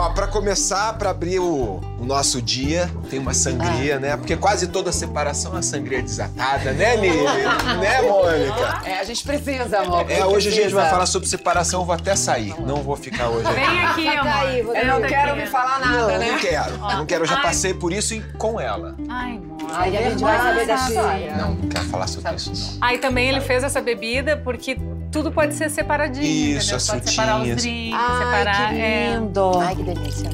Ó, pra começar, pra abrir o, o, nosso dia, tem uma sangria, ah. né? Porque quase toda separação é sangria desatada, né, Nili? né, Mônica? É, a gente precisa, amor. É, hoje precisa. a gente vai falar sobre separação, eu vou até sair. Não vou ficar hoje aqui. Vem aqui, amor. Aí, eu não quero me falar nada, não, né? Não quero, não quero. Eu já passei por isso com ela. Ai. Aí a gente vai saber da história. Não, não quero falar sobre isso, não. Aí também ele fez essa bebida porque tudo pode ser separadinho. Isso, entendeu? as pode separar os drinks, Ai, separar. Que lindo. É... Ai, que delícia.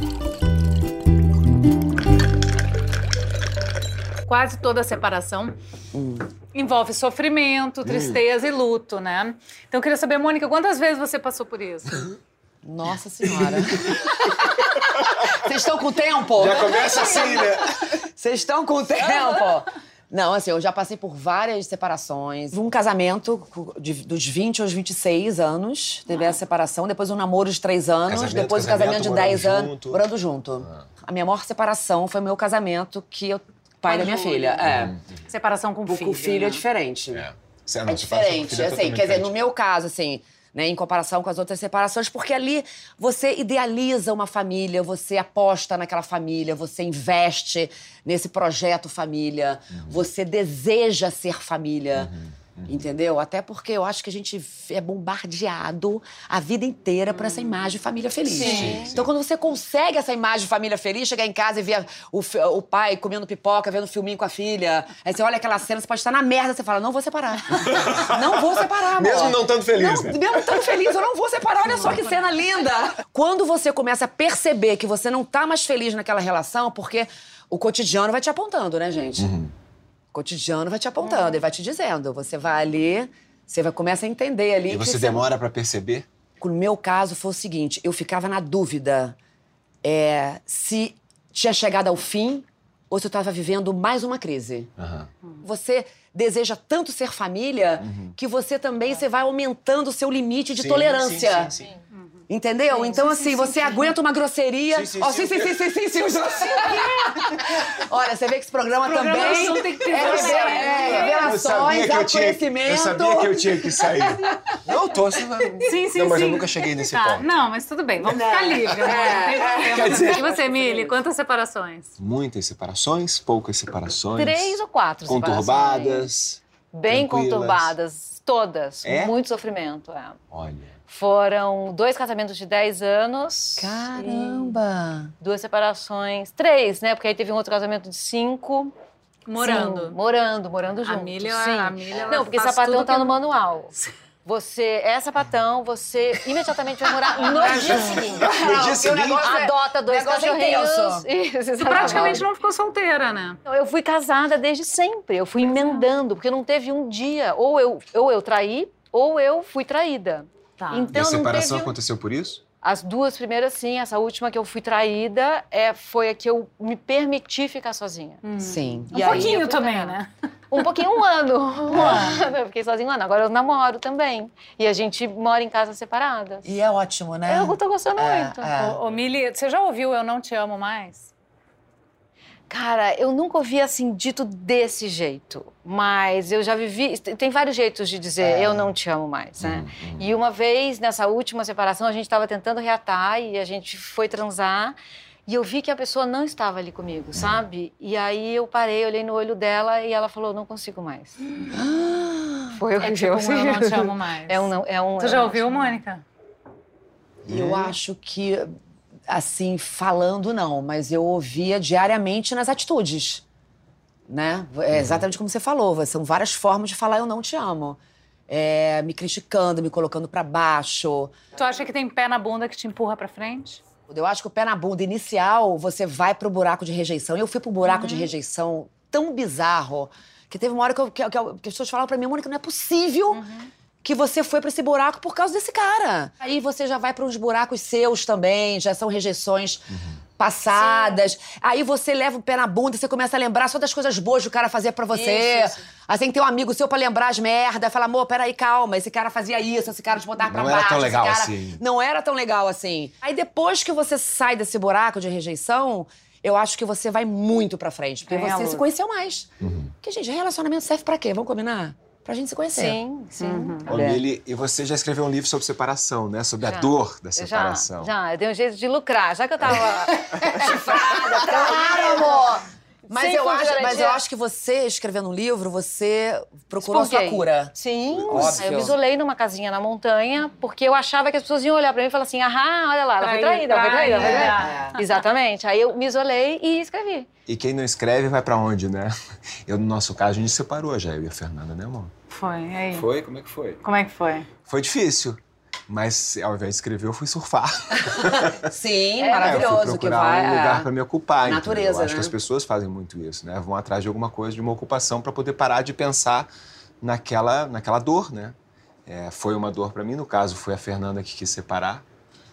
Quase toda separação hum. envolve sofrimento, tristeza hum. e luto, né? Então eu queria saber, Mônica, quantas vezes você passou por isso? Nossa Senhora. Vocês estão com tempo? Já começa assim, né? Vocês estão com tempo? Não, assim, eu já passei por várias separações. Um casamento de, dos 20 aos 26 anos, teve ah. a separação. Depois um namoro de 3 anos. Casamento, depois o casamento, casamento de 10 anos. Morando junto. Ah. A minha maior separação foi o meu casamento, que eu, pai da minha filha. É. Hum. Separação com filho. Com filho né? é diferente. É, é diferente. É assim, quer dizer, no meu caso, assim né, em comparação com as outras separações, porque ali você idealiza uma família, você aposta naquela família, você investe nesse projeto família, uhum. você deseja ser família. Uhum. Entendeu? Até porque eu acho que a gente é bombardeado a vida inteira por essa imagem de família feliz. Sim. Então, quando você consegue essa imagem de família feliz, chegar em casa e ver o, o pai comendo pipoca, vendo um filminho com a filha, aí você olha aquela cena, você pode estar na merda, você fala, não vou separar. não vou separar, amor. Mesmo não estando feliz, não, né? Mesmo estando feliz, eu não vou separar. Olha só que cena linda. Quando você começa a perceber que você não tá mais feliz naquela relação, porque o cotidiano vai te apontando, né, gente? Uhum cotidiano vai te apontando, é. ele vai te dizendo. Você vai ali, você vai começar a entender ali. E você demora para perceber? No meu caso foi o seguinte: eu ficava na dúvida é, se tinha chegado ao fim ou se eu estava vivendo mais uma crise. Uhum. Você deseja tanto ser família uhum. que você também você vai aumentando o seu limite de sim, tolerância. Sim, sim, sim. Entendeu? Sim, então, sim, assim, sim, você aguenta uma grosseria. Sim, sim, oh, sim, sim, sim, sim, sim, sim, Olha, você vê que esse programa, esse programa também tem que ter é, revela, é, revelações, autoconhecimento. Eu sabia que eu tinha que sair. Não, tô. Sim, sim, Não, mas eu nunca cheguei nesse tá, ponto. Não, mas tudo bem, vamos ficar livre. Né? Quer dizer... E você, Mili, quantas separações? Muitas separações, poucas separações. Três ou quatro Conturbadas. Bem conturbadas, todas. É? Muito sofrimento, é. Olha. Foram dois casamentos de 10 anos. Caramba! Duas separações. Três, né? Porque aí teve um outro casamento de cinco. Morando. Sim, morando, morando junto. A Milha, Sim. A Milha, Não, porque sapatão tá que... no manual. Você é sapatão, você imediatamente vai morar no dia seguinte. No dia seguinte? É- Adota dois cachorrinhos. Isso, praticamente não ficou solteira, né? Eu fui casada desde sempre. Eu fui emendando, porque não teve um dia. Ou eu, ou eu traí, ou eu fui traída. Tá. Então, e a separação aconteceu por isso? As duas primeiras, sim. Essa última que eu fui traída é, foi a que eu me permiti ficar sozinha. Hum. Sim. E um pouquinho também, né? Um pouquinho, um ano. Um ano. Eu fiquei sozinha um ano. Agora eu namoro também. E a gente mora em casas separadas. E é ótimo, né? Eu tô gostando é, muito. É. Ô, ô, Mili, você já ouviu Eu Não Te Amo Mais? Cara, eu nunca ouvi assim dito desse jeito, mas eu já vivi. Tem vários jeitos de dizer é. eu não te amo mais, né? Uhum. E uma vez, nessa última separação, a gente estava tentando reatar e a gente foi transar. E eu vi que a pessoa não estava ali comigo, uhum. sabe? E aí eu parei, olhei no olho dela e ela falou: não consigo mais. Foi horrível. É tipo um eu não te amo mais. É um, é um, Você já ouviu, Mônica? Eu acho que assim, falando não, mas eu ouvia diariamente nas atitudes, né? É uhum. exatamente como você falou, são várias formas de falar eu não te amo. É, me criticando, me colocando para baixo. Tu acha que tem pé na bunda que te empurra para frente? Eu acho que o pé na bunda inicial, você vai pro buraco de rejeição. Eu fui pro buraco uhum. de rejeição tão bizarro que teve uma hora que, eu, que, que, que as pessoas falaram pra mim, Mônica, não é possível uhum que você foi para esse buraco por causa desse cara. Aí você já vai para uns buracos seus também, já são rejeições uhum. passadas. Aí você leva o pé na bunda e você começa a lembrar só das coisas boas que o cara fazia pra você. Isso, isso. Aí tem que ter um amigo seu pra lembrar as merdas. Fala, amor, peraí, calma. Esse cara fazia isso, esse cara te botava pra Não era baixo. tão legal cara- assim. Não era tão legal assim. Aí depois que você sai desse buraco de rejeição, eu acho que você vai muito pra frente. Porque Ganha você luz. se conheceu mais. Porque, gente, relacionamento serve pra quê? Vamos combinar? Pra gente se conhecer. Sim, sim. Ô, Mili, e você já escreveu um livro sobre separação, né? Sobre a dor da Eu Já, separação. já, eu dei um jeito de lucrar. Já que eu tava chifrada, claro, amor. Mas Sem eu, acho, mas eu acho que você, escrevendo um livro, você procurou a sua cura. Sim. Óbvio. Aí eu me isolei numa casinha na montanha, porque eu achava que as pessoas iam olhar pra mim e falar assim, aham, olha lá, ela foi Traída, ela foi traída, ela foi traída. traída. Exatamente. Aí eu me isolei e escrevi. E quem não escreve vai pra onde, né? Eu, no nosso caso, a gente separou já, eu e a Fernanda, né, amor? Foi, e aí? Foi? Como é que foi? Como é que foi? Foi difícil. Mas ao invés de escrever, eu fui surfar. Sim, É, eu maravilhoso. fui que procurar vai, um é. lugar pra me ocupar. Natureza, Eu acho né? que as pessoas fazem muito isso, né? Vão atrás de alguma coisa, de uma ocupação pra poder parar de pensar naquela, naquela dor, né? É, foi uma dor pra mim, no caso, foi a Fernanda que quis separar.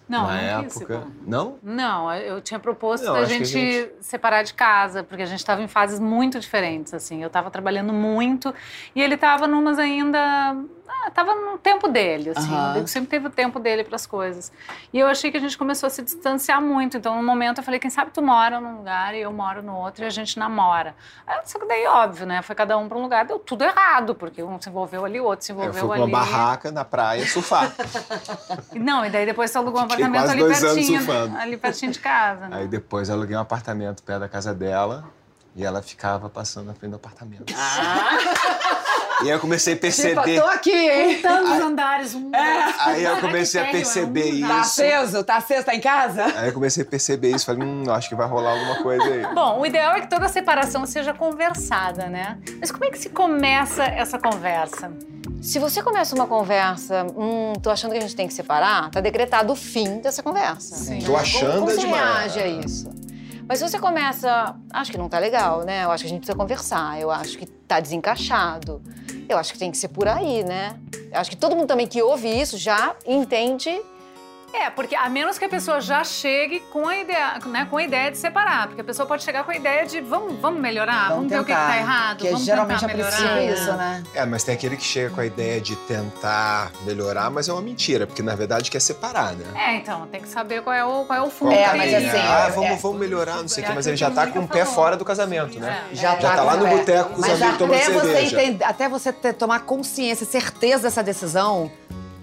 Não, na não época. Não? Não, eu tinha proposto Não, a gente, gente- separar de casa, porque a gente estava em fases muito diferentes, assim. Eu estava trabalhando muito e ele estava numas ainda... Ah, tava no tempo dele, assim. Aham. Ele sempre teve o tempo dele para as coisas. E eu achei que a gente começou a se distanciar muito. Então, no momento, eu falei, quem sabe tu mora num lugar e eu moro no outro e a gente namora. Aí, só que daí, óbvio, né? Foi cada um para um lugar, deu tudo errado, porque um se envolveu ali, o outro se Eu envolveu fui pra ali. uma barraca na praia surfar. Não, e daí depois tu alugou um Fiquei apartamento quase ali pertinho, surfando. ali pertinho de casa. né? Aí depois eu aluguei um apartamento perto da casa dela e ela ficava passando na frente do apartamento. E aí eu comecei a perceber. Tipo, tô aqui, hein? Tantos andares, um. Aí eu comecei a térreo é perceber? Tá isso. aceso? Tá aceso? Tá em casa? Aí eu comecei a perceber isso. Falei, hum, acho que vai rolar alguma coisa aí. Bom, o ideal é que toda separação seja conversada, né? Mas como é que se começa essa conversa? Se você começa uma conversa, hum, tô achando que a gente tem que separar, tá decretado o fim dessa conversa. Sim. Tô achando como, como é você demais. reage a isso? Mas se você começa, acho que não tá legal, né? Eu acho que a gente precisa conversar, eu acho que tá desencaixado. Eu acho que tem que ser por aí, né? Eu acho que todo mundo também que ouve isso já entende É, porque a menos que a pessoa já chegue com a ideia, né, com a ideia de separar. Porque a pessoa pode chegar com a ideia de vamos, vamos melhorar, vamos, ver o que, que tá errado, Porque vamos geralmente tentar é melhorar. preciso isso, né? É, mas tem aquele que chega com a ideia de tentar melhorar, mas é uma mentira, porque na verdade quer separar, né? É, então, tem que saber qual é o, qual é o fundo. É, que- mas assim, ah, é- vamos, é- vamos melhorar, não sei o É quê, mas aquilo ele já que tá com o pé falou. fora do casamento, né? É. Já, Já tá lá no é. boteco com os Mas amigos tomando até você cerveja. entender- até você ter, tomar consciência, certeza dessa decisão,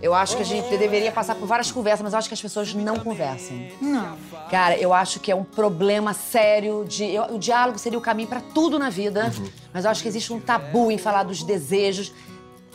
eu acho que a gente deveria passar por várias conversas, mas eu acho que as pessoas não conversam. Não. Cara, eu acho que é um problema sério de. eu- o diálogo seria o caminho pra tudo na vida, Uhum. mas eu acho que existe um tabu em falar dos desejos.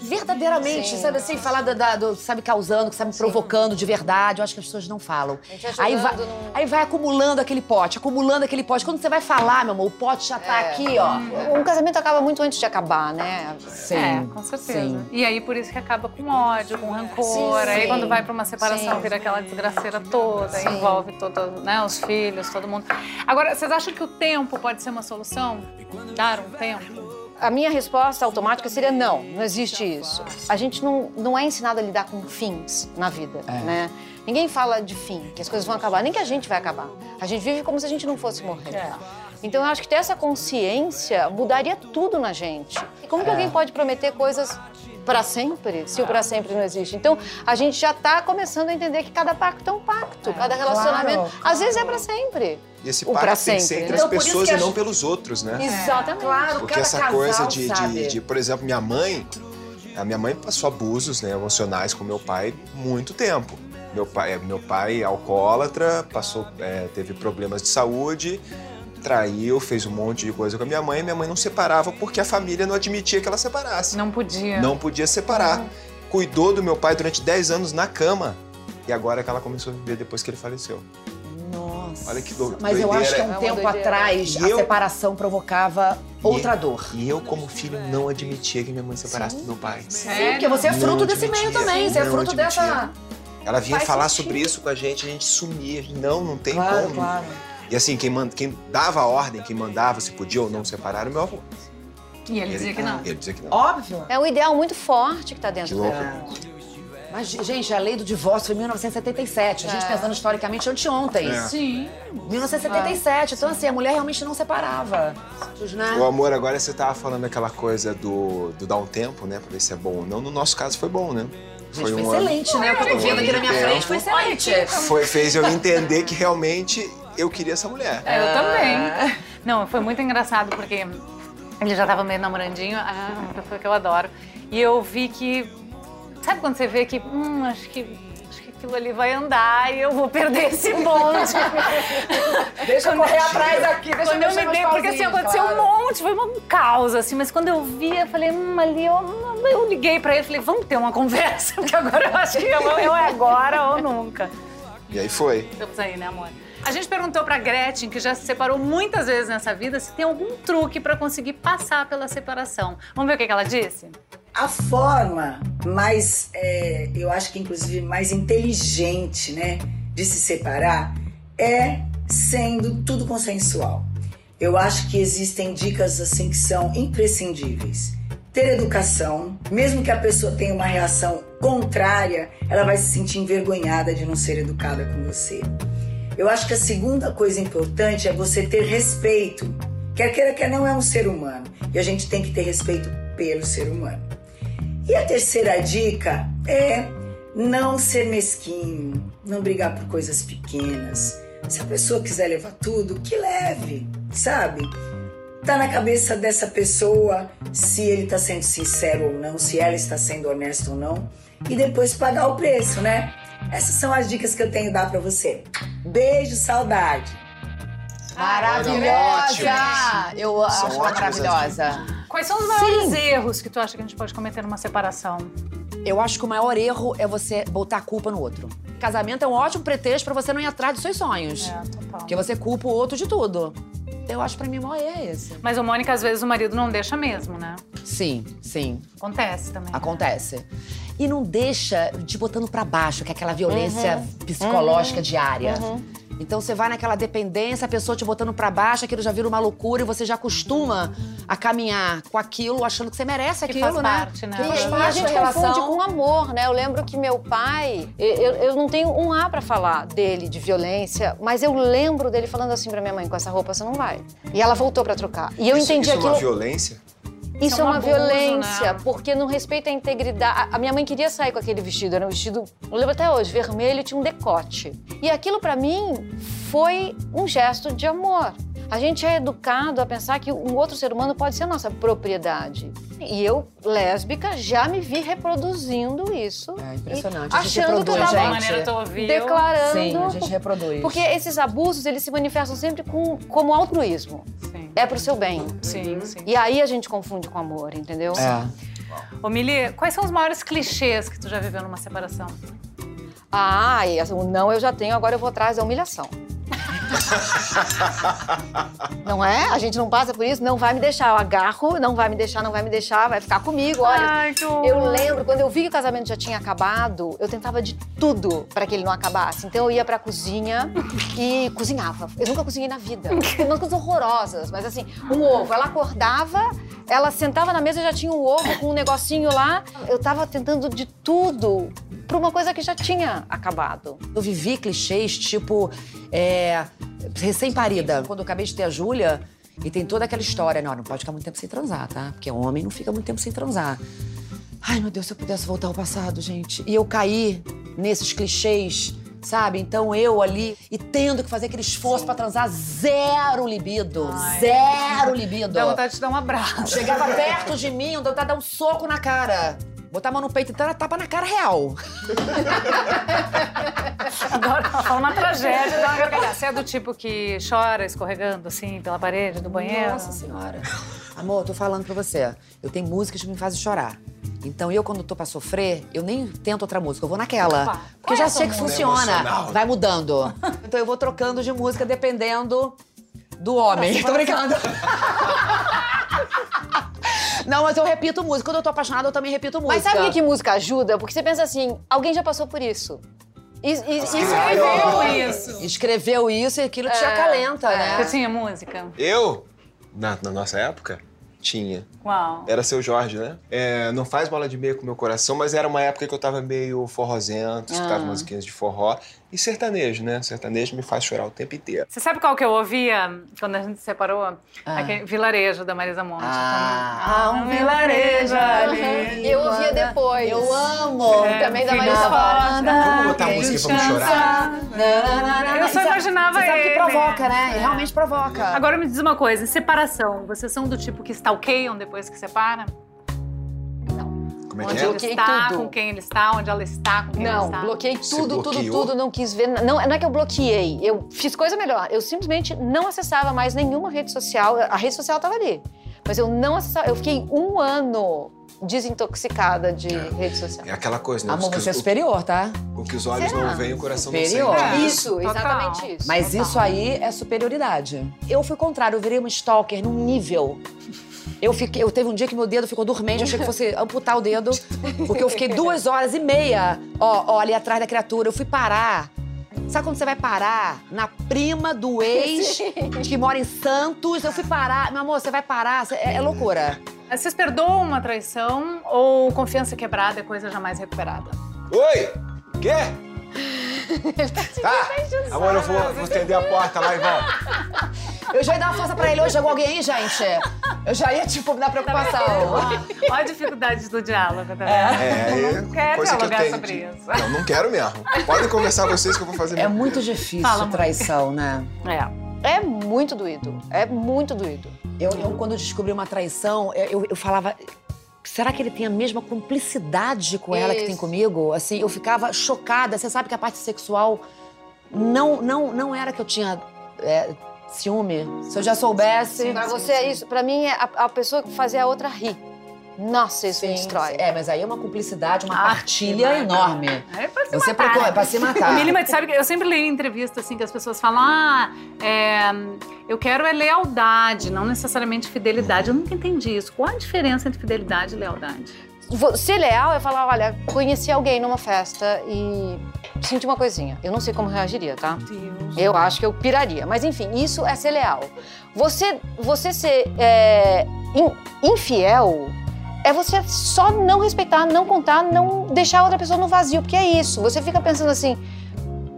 Verdadeiramente, Sim. sabe assim, falar da, da- do, sabe, causando, que sabe, provocando de verdade. Eu acho que as pessoas não falam. A gente Aí vai, num- aí vai acumulando aquele pote, acumulando aquele pote. Quando você vai falar, meu amor, o pote já tá É. aqui, ó. Um casamento acaba muito antes de acabar, né? Sim. é, com certeza. sim. E aí, por isso que acaba com ódio, com rancor. Sim, aí, sim. quando vai pra uma separação, Sim. vira aquela desgraceira toda, Sim. envolve todo, né, os filhos, todo mundo. Agora, vocês acham que o tempo pode ser uma solução? Dar um tempo? A minha resposta automática seria não, não existe isso. A gente não, não é ensinado a lidar com fins na vida, né? Ninguém fala de fim, que as coisas vão acabar, nem que a gente vai acabar. A gente vive como se a gente não fosse morrer. É. Então eu acho que ter essa consciência mudaria tudo na gente. E como que alguém pode prometer coisas para sempre, se o para sempre não existe? Então a gente já está começando a entender que cada pacto é um pacto, cada relacionamento, claro, às vezes é para sempre. E esse pacto tem que ser sempre, entre né? as Então, pessoas e não gente- pelos outros, né? Exatamente. Claro, Porque cada essa casal coisa de, de, de, por exemplo, minha mãe, a minha mãe passou abusos né, emocionais com meu pai muito tempo. Meu pai, é, meu pai alcoólatra, passou, é, teve problemas de saúde, traiu, fez um monte de coisa com a minha mãe. Minha mãe não separava porque a família não admitia que ela separasse. Não podia. Não podia separar. Cuidou do meu pai durante 10 anos na cama. E agora é que ela começou a viver depois que ele faleceu. Nossa. Olha que do- Mas eu acho que há É um uma tempo doideira. atrás E a eu- separação provocava outra dor. E eu, como filho, não admitia que minha mãe separasse do meu pai. Sim, porque você é Não fruto desse admitia, meio também. Você é fruto admitia. dessa. Ela vinha Faz falar sentido. sobre isso com a gente, a gente sumia. Não, não tem Claro, como. claro. E assim, quem, manda, quem dava a ordem, quem mandava se podia ou não separar era o meu avô. E ele dizia que não. Ele dizia que não. Óbvio. É um ideal muito forte que está dentro dela. Mas, gente, a lei do divórcio foi em 1977. A gente pensando historicamente anteontem. É. Sim. 1977. Então, assim, a mulher realmente não separava. Né? O amor, agora você tava falando aquela coisa do, do dar um tempo, né? Pra ver se é bom ou não. No nosso caso foi bom, né? Gente, foi, um excelente, né? O que eu tô vendo aqui na minha tempo. frente foi excelente. Foi, fez eu entender que realmente eu queria essa mulher. É, eu também. Não, foi muito engraçado porque ele já tava meio namorandinho, ah, uma pessoa que eu adoro. E eu vi que. Sabe quando você vê que, hum, acho que. Acho que aquilo ali vai andar e eu vou perder esse bonde. Deixa eu correr atrás aqui, deixa quando eu me dei, porque assim, aconteceu claro. um monte, foi um caos, assim, mas quando eu vi, eu falei, hum, ali, eu, eu liguei pra ele, falei, vamos ter uma conversa, porque agora eu acho que eu, eu é agora ou nunca. E aí foi. Estamos aí, né, amor? A gente perguntou pra Gretchen, que já se separou muitas vezes nessa vida, se tem algum truque pra conseguir passar pela separação. Vamos ver o que que ela disse? A forma mais, é, eu acho que inclusive mais inteligente, né, de se separar é sendo tudo consensual. Eu acho que existem dicas assim que são imprescindíveis. Ter educação, mesmo que a pessoa tenha uma reação contrária, ela vai se sentir envergonhada de não ser educada com você. Eu acho que a segunda coisa importante é você ter respeito. Quer queira, quer não, é um ser humano. E a gente tem que ter respeito pelo ser humano. E a terceira dica é não ser mesquinho, não brigar por coisas pequenas. Se a pessoa quiser levar tudo, que leve, sabe? Tá na cabeça dessa pessoa se ele tá sendo sincero ou não, se ela está sendo honesta ou não, e depois pagar o preço, né? Essas são as dicas que eu tenho a dar pra você. Beijo, saudade. Maravilhosa! Eu acho maravilhosa. Quais são os maiores erros que tu acha que a gente pode cometer numa separação? Eu acho que o maior erro é você botar a culpa no outro. Casamento é um ótimo pretexto pra você não ir atrás dos seus sonhos. É, total. Porque você culpa o outro de tudo. Eu acho que pra mim o maior erro é esse. Mas o Mônica, às vezes, o marido não deixa mesmo, né? Sim, sim. Acontece também. né? Acontece. E não deixa te botando pra baixo, que é aquela violência psicológica diária. Então você vai naquela dependência, a pessoa te botando pra baixo, aquilo já vira uma loucura e você já acostuma a caminhar com aquilo, achando que você merece Que aquilo, faz né? parte, né? Que faz e a parte gente da confunde relação. com amor, né? Eu lembro que meu pai, eu, eu não tenho um A pra falar dele de violência, mas eu lembro dele falando assim pra minha mãe: com essa roupa você não vai. E ela voltou pra trocar. E eu isso, entendi isso é aquilo. uma violência? Isso é é um uma abuso, violência, né? porque não respeita a integridade. A- minha mãe queria sair com aquele vestido, era um vestido, eu lembro até hoje, vermelho, tinha um decote. E aquilo pra mim foi um gesto de amor. A gente é educado a pensar que um outro ser humano pode ser nossa propriedade. E eu, lésbica, já me vi reproduzindo isso. É impressionante. A gente achando que eu tava ouviu. declarando. Sim, a gente reproduz. Porque esses abusos, eles se manifestam sempre com, como altruísmo. Sim, É pro seu bem. sim, sim. E aí a gente confunde com amor, entendeu? É. Ô, Mili, quais são os maiores clichês que tu já viveu numa separação? Ah, e o não eu já tenho, agora eu vou atrás da humilhação. não é? A gente não passa por isso, não vai me deixar. Eu agarro, não vai me deixar, não vai me deixar, vai ficar comigo. Olha, Ai, eu lembro, quando eu vi que o casamento já tinha acabado, eu tentava de tudo para que ele não acabasse. Então eu ia pra cozinha e cozinhava. Eu nunca cozinhei na vida. Tem umas coisas horrorosas, mas assim, um ovo. Ela acordava, ela sentava na mesa e já tinha um ovo com um negocinho lá. Eu tava tentando de tudo pra uma coisa que já tinha acabado. Eu vivi clichês tipo é, recém-parida. Quando eu acabei de ter a Júlia, e tem toda aquela história, não, não pode ficar muito tempo sem transar, tá? Porque homem não fica muito tempo sem transar. Ai, meu Deus, se eu pudesse voltar ao passado, gente. E eu caí nesses clichês, sabe? Então eu ali, e tendo que fazer aquele esforço pra transar, zero libido. Ai. Zero libido. Dá vontade de te dar um abraço. Chegava perto de mim, dava vontade de dar um soco na cara. Botar a mão no peito e dar tapa na cara real. Adoro falar uma tragédia, dá uma gargalhada. Você é do tipo que chora escorregando, assim, pela parede do banheiro? Nossa senhora. Amor, eu tô falando pra você. Eu tenho músicas que me fazem chorar. Então eu, quando tô pra sofrer, eu nem tento outra música, eu vou naquela. Opa, Porque eu é já a sei que música? funciona. Vai mudando. Então eu vou trocando de música dependendo do homem. Tô brincando. Não, mas eu repito música. Quando eu tô apaixonada, eu também repito música. Mas sabe o que, que música ajuda? Porque você pensa assim, alguém já passou por isso. Escreveu isso. Escreveu isso e aquilo te acalenta, né? Você tinha música? Eu? Na, na nossa época? Tinha. Uau. Era seu Jorge, né? É, não faz bola de meia com meu coração, mas era uma época que eu tava meio forrozento, escutava Ah. musiquinhas de forró. E sertanejo, né? Sertanejo me faz chorar o tempo inteiro. Você sabe qual que eu ouvia quando a gente se separou? Ah. Aquele Vilarejo, da Marisa Monte. Ah, um vilarejo ali. Eu ouvia depois. Eu amo. É, Também da Marisa foda. Vamos botar Quem música pra me chorar? Eu só imaginava Você sabe que provoca, né? E realmente provoca. Agora me diz uma coisa, em separação, vocês são do tipo que stalkeiam depois que separa? Como é Onde que é? ele Bloqueei está, tudo. com quem ele está, onde ela está, com quem ela Não, está. bloqueei Você tudo, tudo, tudo, não quis ver. Não, não é que eu bloqueei, eu fiz coisa melhor. Eu simplesmente não acessava mais nenhuma rede social. A rede social estava ali. Mas eu não acessava. Eu fiquei um ano desintoxicada de rede social. É aquela coisa, né? Amor, você é superior, tá? o que os olhos não veem, o coração Superior. não sente. Isso, total. exatamente isso. Mas Total. isso aí é superioridade. Eu fui contrário, eu virei uma stalker num nível. Eu, fiquei, eu teve um dia que meu dedo ficou dormente, eu achei que fosse amputar o dedo, porque eu fiquei duas horas e meia, ó, ó, ali atrás da criatura. Eu fui parar. Sabe quando você vai parar? Na prima do ex, que mora em Santos. Eu fui parar. Meu amor, você vai parar. É, é loucura. Vocês perdoam uma traição ou confiança quebrada é coisa jamais recuperada? Oi! Quê? Tá, amor, eu vou, vou estender a porta lá e volto. Eu já ia dar uma força pra ele. Hoje chegou alguém aí, gente? Eu já ia, tipo, me dar preocupação. Olha a dificuldade do diálogo, tá vendo? É, Eu não quero coisa que eu dialogar sobre isso. Não, não quero mesmo. Podem conversar vocês que eu vou fazer É muito difícil Fala, traição, né? É. É muito doído. É muito doído. Eu, eu, quando descobri uma traição, eu, eu falava. Será que ele tem a mesma cumplicidade com ela que tem Isso. comigo? Assim, eu ficava chocada. Você sabe que a parte sexual não, não, não era que eu tinha é, ciúme. Se eu já soubesse. Pra você é isso. Pra mim, é a, a pessoa que fazer a outra rir. Nossa, isso me Sim, destrói. É, mas aí é uma cumplicidade, uma Ah, partilha enorme. É pra se Você matar, procura né? é pra se matar. Mili, mas sabe que eu sempre leio em entrevista assim que as pessoas falam: ah, é, eu quero é lealdade, não necessariamente fidelidade. Eu nunca entendi isso. Qual a diferença entre fidelidade e lealdade? Ser leal é falar, olha, conheci alguém numa festa e senti uma coisinha. Eu não sei como reagiria, tá? Deus. Eu acho que eu piraria. Mas enfim, isso é ser leal. Você, você ser é, in- infiel é você só não respeitar, não contar, não deixar a outra pessoa no vazio, porque é isso. Você fica pensando assim,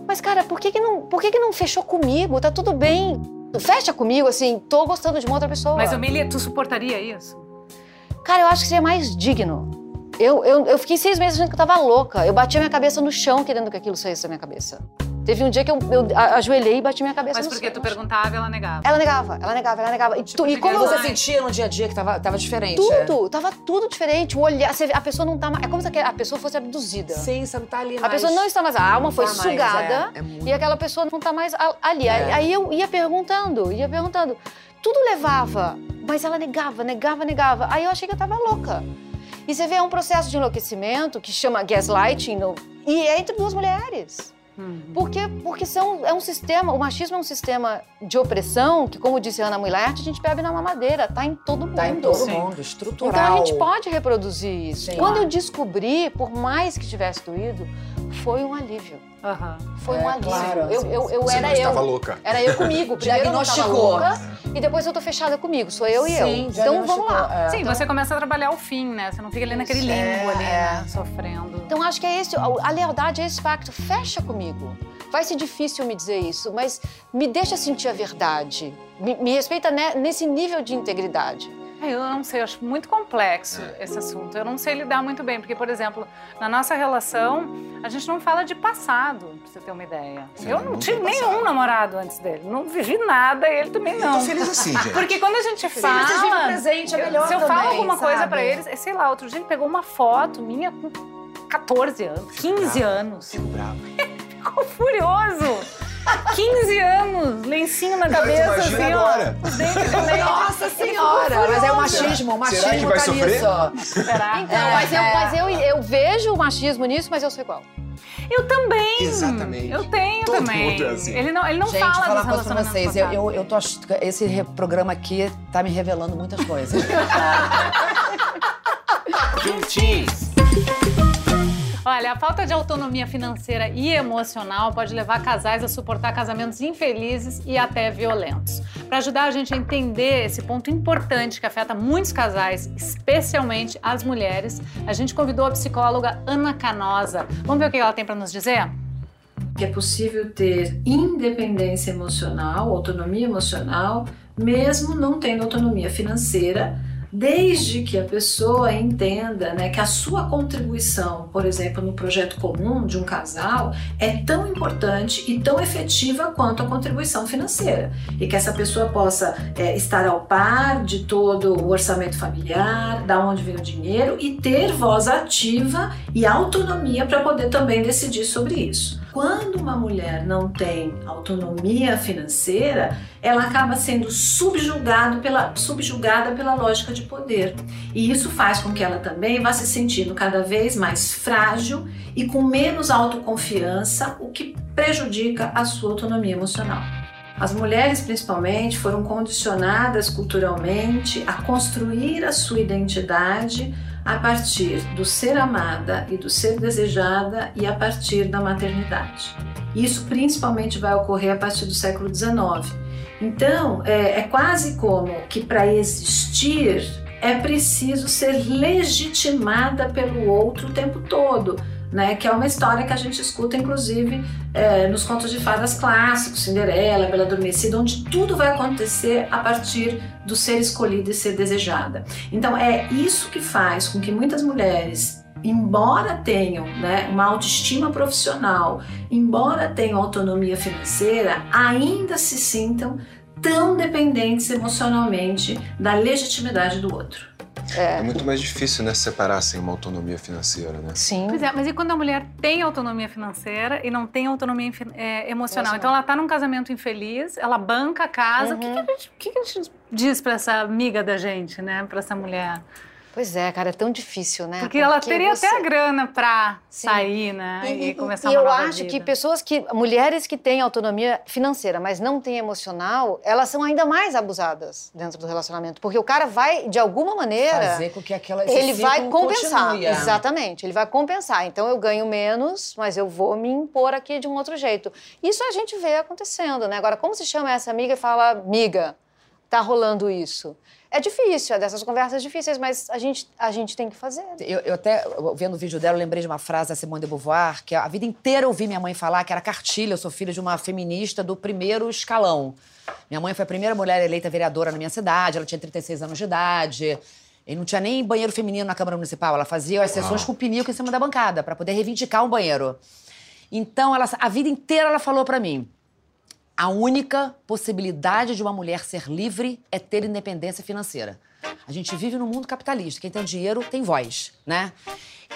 mas cara, por que, que, não, por que, que não fechou comigo? Tá tudo bem. Fecha comigo, assim, tô gostando de uma outra pessoa. Mas, Mili, tu suportaria isso? Cara, eu acho que seria mais digno. Eu, eu, eu fiquei seis meses achando que eu tava louca. Eu bati a minha cabeça no chão querendo que aquilo saísse da minha cabeça. Teve um dia que eu, eu a- ajoelhei e bati minha cabeça Mas no porque chão. tu perguntava, ela negava. Ela negava, ela negava, ela negava. E, tu- e como. Você sentia no dia a dia que tava, tava diferente? Tudo, tava tudo diferente. O olhar, a pessoa não tá mais... É como se a pessoa fosse abduzida. Sim, você não tá ali A mais. pessoa não está mais... A alma foi mais, sugada é, é muito. e aquela pessoa não tá mais a- ali. É. Aí eu ia perguntando, ia perguntando. Tudo levava, mas ela negava, negava, negava. Aí eu achei que eu tava louca. E você vê, é um processo de enlouquecimento que chama gaslighting no- e é entre duas mulheres. Uhum. Porque, porque são, é um sistema, o machismo é um sistema de opressão que, como disse a Ana Muilert, a gente bebe na mamadeira, tá em todo mundo. Tá em todo Sim. mundo, Então estrutural. a gente pode reproduzir isso. Sim. Quando eu descobri, por mais que tivesse doído, foi um alívio. Aham. Foi É, um alívio. claro. Eu, eu, eu Você era não estava eu. louca. Era eu comigo. Primeiro eu não tava Diagnosticou. louca, e depois eu tô fechada comigo. Sou eu e eu. Sim, Então vamos lá. é. Sim, você começa a trabalhar o fim, né? Você não fica ali naquele limbo É, ali, é. né? Sofrendo. Então acho que é esse, a a lealdade é esse pacto. Fecha comigo. Vai ser difícil me dizer isso, mas me deixa sentir a verdade. Me, me respeita ne- nesse nível de integridade. É, Eu não sei, eu acho muito complexo esse assunto. Eu não sei lidar muito bem, porque, por exemplo, na nossa relação, a gente não fala de passado, pra você ter uma ideia. Sim, eu não não tive tem nenhum passado. namorado antes dele. Não vivi nada, ele também Eu tô não. feliz assim, gente. Porque quando a gente Sim, vocês fala. presente, é melhor se eu falo também, alguma coisa sabe? pra eles, é, sei lá, outro dia ele pegou uma foto minha com 14 anos, 15 bravo. anos. Fico bravo. Ficou furioso. 15 anos, lencinho na cabeça, imagina assim, ó. agora. Os dentes de leite. Nossa senhora! Mas é o machismo, o machismo Será que vai tá sofrer? nisso. Será? Então, É, mas, eu, é. mas eu, eu vejo o machismo nisso, mas eu sou igual. Eu também. Exatamente. Eu tenho Todo também. mundo é assim. Ele não, ele não Gente, fala falar dos uma coisa pra relacionamentos vocês. Eu, eu, eu tô ach- Esse programa aqui tá me revelando muitas coisas. Juntinhos. Olha, a falta de autonomia financeira e emocional pode levar casais a suportar casamentos infelizes e até violentos. Para ajudar a gente a entender esse ponto importante que afeta muitos casais, especialmente as mulheres, a gente convidou a psicóloga Ana Canosa. Vamos ver o que ela tem para nos dizer? Que é possível ter independência emocional, autonomia emocional, mesmo não tendo autonomia financeira desde que a pessoa entenda né, que a sua contribuição, por exemplo, no projeto comum de um casal, é tão importante e tão efetiva quanto a contribuição financeira. E que essa pessoa possa é, estar ao par de todo o orçamento familiar, da onde vem o dinheiro e ter voz ativa e autonomia para poder também decidir sobre isso. Quando uma mulher não tem autonomia financeira, ela acaba sendo subjugado pela, subjugada pela lógica de poder. E isso faz com que ela também vá se sentindo cada vez mais frágil e com menos autoconfiança, o que prejudica a sua autonomia emocional. As mulheres, principalmente, foram condicionadas culturalmente a construir a sua identidade a partir do ser amada e do ser desejada e a partir da maternidade. Isso principalmente vai ocorrer a partir do século XIX. Então, é, é quase como que para existir é preciso ser legitimada pelo outro o tempo todo né? Que é uma história que a gente escuta, inclusive, é, nos contos de fadas clássicos, Cinderela, Bela Adormecida, onde tudo vai acontecer a partir do ser escolhido e ser desejada. Então é isso que faz com que muitas mulheres embora tenham né, uma autoestima profissional, embora tenham autonomia financeira, ainda se sintam tão dependentes emocionalmente da legitimidade do outro. É. é muito mais difícil, né, separar sem uma autonomia financeira, né? Sim. Pois é, mas e quando a mulher tem autonomia financeira e não tem autonomia é, emocional? Então ela tá num casamento infeliz, ela banca a casa. Uhum. O que, que, a gente, que, que a gente diz para essa amiga da gente, né, para essa mulher? Pois é, cara, é tão difícil, né? Porque, Porque ela teria você... até a grana para sair, né? E, e começar e uma eu acho vida. que pessoas que. Mulheres que têm autonomia financeira, mas não têm emocional, elas são ainda mais abusadas dentro do relacionamento. Porque o cara vai, de alguma maneira. Fazer com que aquela. Ele vai compensar. Continue. Exatamente. Ele vai compensar. Então eu ganho menos, mas eu vou me impor aqui de um outro jeito. Isso a gente vê acontecendo, né? Agora, como se chama essa amiga e fala, amiga, tá rolando isso? É difícil, é dessas conversas difíceis, mas a gente, a gente tem que fazer. Eu, eu até, vendo o vídeo dela, lembrei de uma frase da Simone de Beauvoir, que a vida inteira eu ouvi minha mãe falar, que era cartilha. Eu sou filha de uma feminista do primeiro escalão. Minha mãe foi a primeira mulher eleita vereadora na minha cidade, ela tinha 36 anos de idade. E não tinha nem banheiro feminino na Câmara Municipal. Ela fazia as sessões com pinico em cima da bancada, para poder reivindicar um banheiro. Então, ela, a vida inteira ela falou para mim: a única possibilidade de uma mulher ser livre é ter independência financeira. A gente vive num mundo capitalista. Quem tem dinheiro tem voz, né?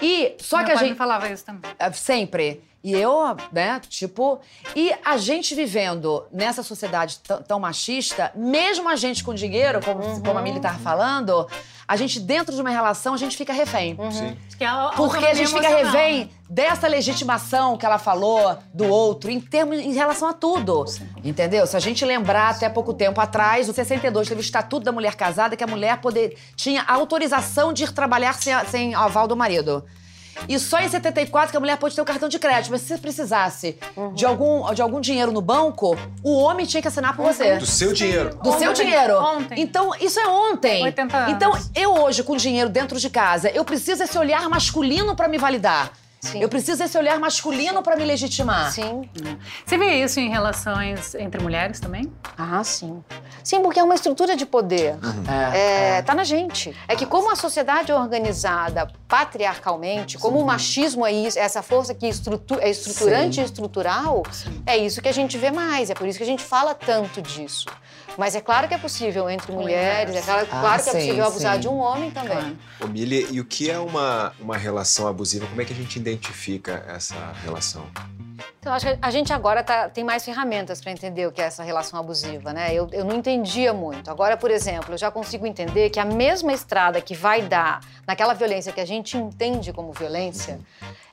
E só Meu que a gente falava isso também. É, sempre. E eu, né, tipo. E a gente vivendo nessa sociedade tão machista, mesmo a gente com dinheiro, como, uhum. como a Mili tava falando, a gente, dentro de uma relação, a gente fica refém. Uhum. Sim. É Porque a gente fica refém dessa legitimação que ela falou do outro, em termos, em relação a tudo. Sim. Entendeu? Se a gente lembrar até pouco tempo atrás, o 62 teve o Estatuto da Mulher Casada, que a mulher poder, tinha autorização de ir trabalhar sem, sem aval do marido. E só em 74 que a mulher pode ter o cartão de crédito. Mas se você precisasse uhum. de, algum, de algum dinheiro no banco, o homem tinha que assinar por você. Do seu dinheiro. Do ontem, seu dinheiro. Ontem. Então, isso é ontem. 80 anos. Então, eu hoje, com dinheiro dentro de casa, eu preciso desse olhar masculino para me validar. Sim. Eu preciso desse olhar masculino para me legitimar. Sim. Você vê isso em relações entre mulheres também? Ah, sim. Sim, porque é uma estrutura de poder. Uhum. É, é, tá na gente. É que como a sociedade é organizada patriarcalmente, como sim. o machismo é isso, essa força que estrutu é estruturante sim. e estrutural, sim. é isso que a gente vê mais. É por isso que a gente fala tanto disso. Mas é claro que é possível entre mulheres, é claro, ah, claro que é possível abusar de um homem também. Claro. Ô, Mili, e o que é uma, uma relação abusiva? Como é que a gente identifica essa relação? Então, acho que a gente agora tá, tem mais ferramentas para entender o que é essa relação abusiva, né? Eu, eu não entendia muito. Agora, por exemplo, eu já consigo entender que a mesma estrada que vai dar naquela violência que a gente entende como violência,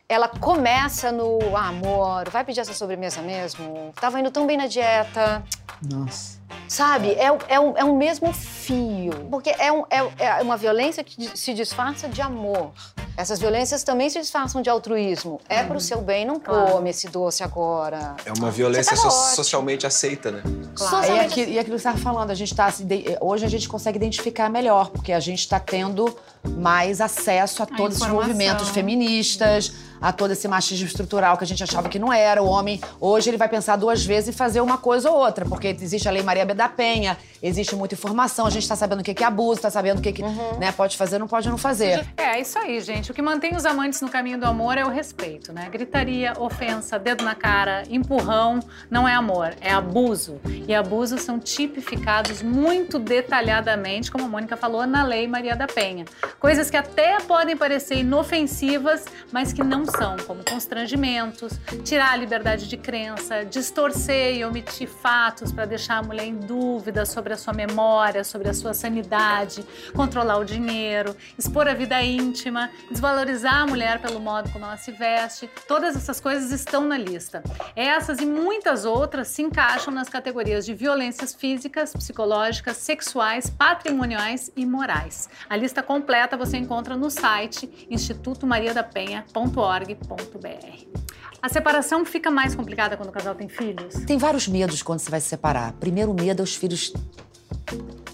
ela começa no ah, amor, vai pedir essa sobremesa mesmo? Tava indo tão bem na dieta. Nossa. Sabe? É, é, um, é um mesmo fio. Porque é, um, é, é uma violência que se disfarça de amor. Essas violências também se disfarçam de altruísmo. É pro seu bem, não Claro. come esse doce agora. É uma violência tava so- ótimo. socialmente aceita, né? Claro. E, aqui, e aquilo que você estava falando, a gente tá hoje a gente consegue identificar melhor, porque a gente está tendo mais acesso a todos esses informação. movimentos feministas, a todo esse machismo estrutural que a gente achava que não era. O homem, hoje, ele vai pensar duas vezes em fazer uma coisa ou outra, porque existe a Lei Maria da Penha, existe muita informação, a gente está sabendo o que é abuso, está sabendo o que, que né, pode fazer, não pode não fazer. É, é isso aí, gente. O que mantém os amantes no caminho do amor é o respeito, né? Gritaria, ofensa, dedo na cara, empurrão, não é amor, é abuso. E abusos são tipificados muito detalhadamente, como a Mônica falou, na Lei Maria da Penha. Coisas que até podem parecer inofensivas, mas que não são, como constrangimentos, tirar a liberdade de crença, distorcer e omitir fatos para deixar a mulher em dúvida sobre a sua memória, sobre a sua sanidade, controlar o dinheiro, expor a vida íntima, desvalorizar a mulher pelo modo como ela se veste. Todas essas coisas estão na lista. Essas e muitas outras se encaixam nas categorias de violências físicas, psicológicas, sexuais, patrimoniais e morais. A lista completa você encontra no site institutomariadapenha.org.br. A separação fica mais complicada quando o casal tem filhos? Tem vários medos quando você vai se separar. Primeiro medo é os filhos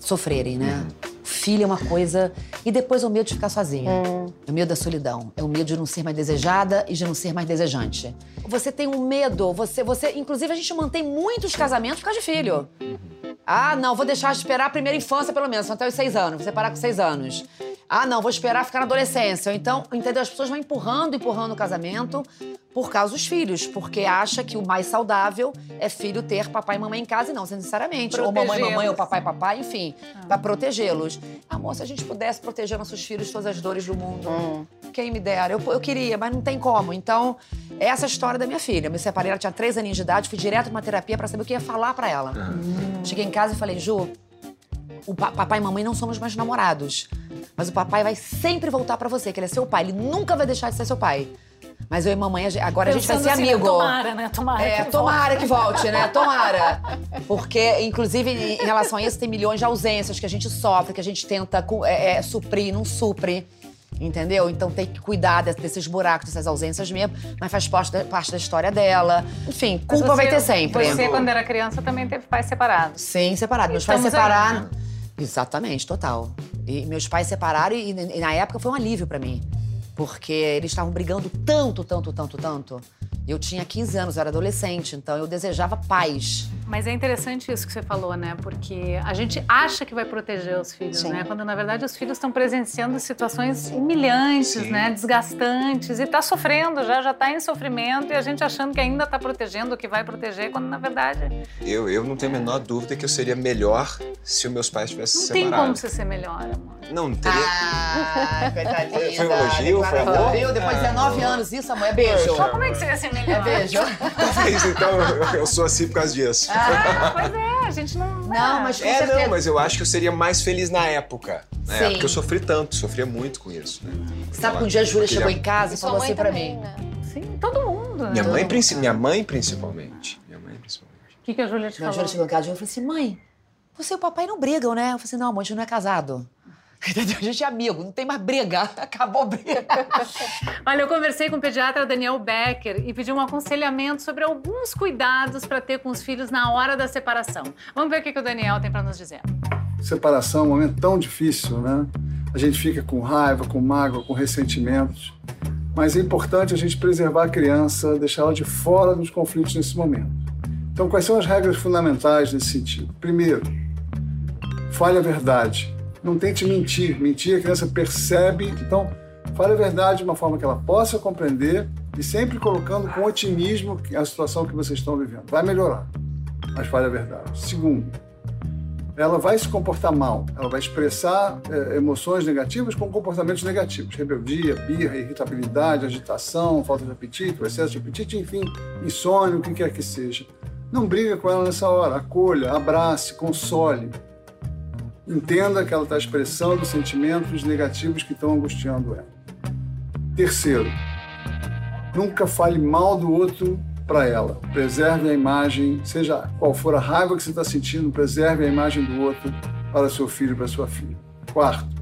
sofrerem, né? Filho é uma coisa. E depois é o medo de ficar sozinha. É o medo da solidão. É o medo de não ser mais desejada e de não ser mais desejante. Você tem um medo, você, você. Inclusive, a gente mantém muitos casamentos por causa de filho. Ah, não, vou deixar de esperar a primeira infância, pelo menos, até os seis anos. Vou separar com seis anos. Ah, não, vou esperar ficar na adolescência. Ou Então, entendeu? As pessoas vão empurrando, empurrando o casamento por causa dos filhos, porque acha que o mais saudável é filho ter papai e mamãe em casa, e não necessariamente. Ou mamãe, mamãe, ou papai, papai, enfim, pra protegê-los. Amor, se a gente pudesse proteger nossos filhos de todas as dores do mundo, quem me dera. Eu, eu queria, mas não tem como. Então, essa é a história da minha filha. Eu me separei, ela tinha três aninhos de idade, fui direto numa terapia pra saber o que ia falar pra ela. Cheguei em casa e falei, Ju, o pa- papai e mamãe não somos mais namorados. Mas o papai vai sempre voltar pra você, que ele é seu pai. Ele nunca vai deixar de ser seu pai. Mas eu e mamãe, agora a gente vai ser Pensando assim, amigo. Tomara, né? Tomara. É, que tomara que volte, né? Tomara. Porque, inclusive, em relação a isso, tem milhões de ausências que a gente sofre, que a gente tenta é, é, suprir, não supre. Entendeu? Então tem que cuidar de- desses buracos, dessas ausências mesmo, mas faz parte da, parte da história dela. Enfim, culpa vai você- ter sempre. Você, quando era criança, também teve pais separados. Sim, separado. Meus pais Estamos aí, separaram. né? Exatamente, total. E meus pais separaram e, e na época foi um alívio pra mim. Porque eles estavam brigando tanto, tanto, tanto, tanto. Eu tinha 15 anos, eu era adolescente, então eu desejava paz. Mas é interessante isso que você falou, né? Porque a gente acha que vai proteger os filhos, Sim. né? Quando na verdade os filhos estão presenciando situações humilhantes, Sim. né? Desgastantes e tá sofrendo já, já tá em sofrimento e a gente achando que ainda tá protegendo, que vai proteger, quando na verdade Eu, eu não tenho a menor dúvida que eu seria melhor se os meus pais tivessem não se tem como separado. você ser melhor, amor. Não, não teria. Ah, coitadinha. Foi- um elogio? Foi amor? Viu? Depois de Ah. 19 anos, isso, amor, é beijo. Só como é que você ia ser melhor? É beijo. Talvez, então eu- sou assim por causa disso. Ah, pois é, a gente não. Não, mas com É, certeza. não, mas eu acho que eu seria mais feliz na época. Na Sim. época eu sofri tanto, sofria muito com isso. Né? Sabe que um dia a Júlia chegou em casa e falou assim pra mim. né? Sim, todo mundo. Né? Minha mãe, princi- minha mãe principalmente. Minha mãe principalmente. O que, que a Júlia te Não, a falou? Júlia chegou em casa e eu falei assim, mãe, você e o papai não brigam, né? Eu falei assim, não, amor, a gente não é casado. Entendeu? A gente é amigo, não tem mais briga. Acabou a briga. Olha, eu conversei com o pediatra Daniel Becker e pedi um aconselhamento sobre alguns cuidados para ter com os filhos na hora da separação. Vamos ver o que, que o Daniel tem para nos dizer. separação é um momento tão difícil, né? A gente fica com raiva, com mágoa, com ressentimentos. Mas é importante a gente preservar a criança, deixá-la de fora dos conflitos nesse momento. Então, quais são as regras fundamentais nesse sentido? Primeiro, fale a verdade. Não tente mentir. Mentir a criança percebe. Então, fale a verdade de uma forma que ela possa compreender e sempre colocando com otimismo a situação que vocês estão vivendo. Vai melhorar, mas fale a verdade. Segundo, ela vai se comportar mal, ela vai expressar eh, emoções negativas com comportamentos negativos, rebeldia, birra, irritabilidade, agitação, falta de apetite, excesso de apetite, enfim, insônia, o que quer que seja. Não briga com ela nessa hora, acolha, abrace, console. Entenda que ela está expressando sentimentos negativos que estão angustiando ela. Terceiro, nunca fale mal do outro para ela. Preserve a imagem, seja qual for a raiva que você está sentindo, preserve a imagem do outro para seu filho e para sua filha. Quarto,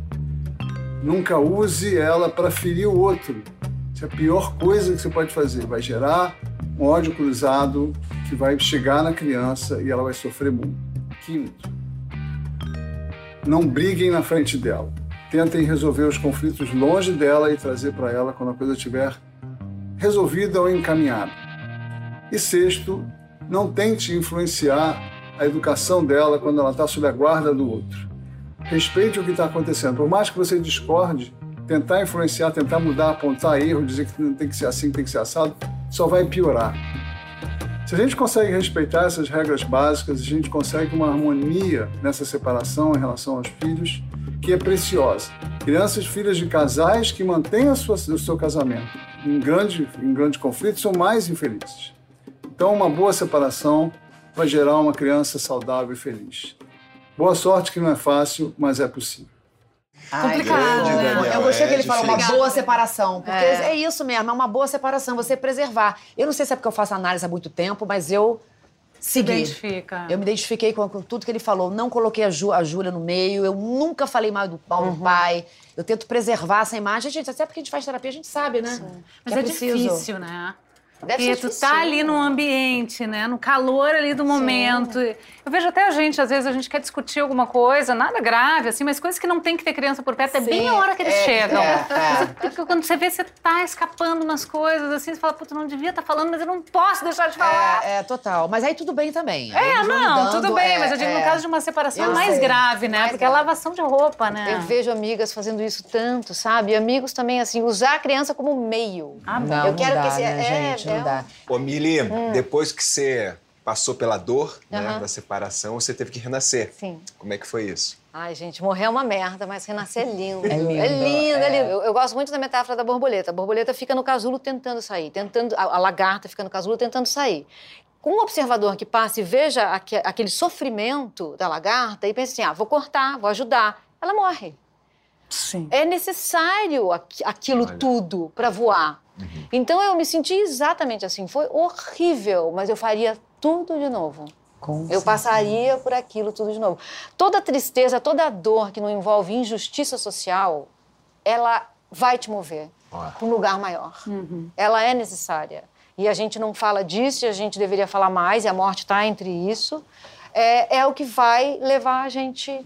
Nunca use ela para ferir o outro. Isso é a pior coisa que você pode fazer. Vai gerar um ódio cruzado que vai chegar na criança e ela vai sofrer muito. Quinto, não briguem na frente dela. Tentem resolver os conflitos longe dela e trazer para ela quando a coisa estiver resolvida ou encaminhada. E sexto, não tente influenciar a educação dela quando ela está sob a guarda do outro. Respeite o que está acontecendo. Por mais que você discorde, tentar influenciar, tentar mudar, apontar erro, dizer que tem que ser assim, tem que ser assado, só vai piorar. Se a gente consegue respeitar essas regras básicas, a gente consegue uma harmonia nessa separação em relação aos filhos, que é preciosa. Crianças filhas de casais que mantêm a sua, o seu casamento em grande, em grande conflito são mais infelizes. Então, uma boa separação vai gerar uma criança saudável e feliz. Boa sorte, que não é fácil, mas é possível. Ai, Complicado, eu, né? eu, eu gostei É que ele falou uma boa separação. Porque É. é. isso mesmo, é uma boa separação, você preservar. Eu não sei se é porque eu faço análise há muito tempo, mas eu segui. Identifica. Eu me identifiquei com, tudo que ele falou. Não coloquei a, Ju, a Júlia no meio, eu nunca falei mal do, mal do pai. Eu tento preservar essa imagem. Gente, até porque a gente faz terapia, a gente sabe, né? Mas é, preciso. difícil, né? Deve Porque ser tu difícil. tá ali no ambiente, né? No calor ali do momento. Eu vejo até a gente, às vezes, a gente quer discutir alguma coisa, nada grave, assim, mas coisas que não tem que ter criança por perto. É bem Sim, a hora que eles é, chegam. é, é. Porque Quando você vê, você tá escapando umas coisas, assim, você fala, puta, não devia estar falando, mas eu não posso deixar de falar. É, é, total. Mas aí tudo bem também. Aí É, não, lidando, tudo bem, é, mas eu digo no é. caso de uma separação Eu é mais sei. grave, né? Mais Porque é grave. lavação de roupa, né? Eu vejo amigas fazendo isso tanto, sabe? E amigos também, assim, usar a criança como meio. Ah. Não, Eu quero não dá, que esse- né, é, gente, é não dá. Ô, Mili, depois que você passou pela dor né, da separação, você teve que renascer. Sim. Como é que foi isso? Ai, gente, morrer é uma merda, mas renascer é lindo. É lindo, é lindo. é é. lindo. Eu, eu gosto muito da metáfora da borboleta. A borboleta fica no casulo tentando sair, tentando, a, a lagarta fica no casulo tentando sair. Com um observador que passe e veja aque- aquele sofrimento da lagarta e pense assim, ah, vou cortar, vou ajudar, ela morre. Sim. É necessário aqu- aquilo Olha. tudo para voar. Então eu me senti exatamente assim. Foi horrível, mas eu faria tudo de novo. Com Eu passaria por aquilo tudo de novo. Toda tristeza, toda dor que não envolve injustiça social, ela vai te mover para um lugar maior. Ela é necessária. E a gente não fala disso, e a gente deveria falar mais, e a morte está entre isso. É, é o que vai levar a gente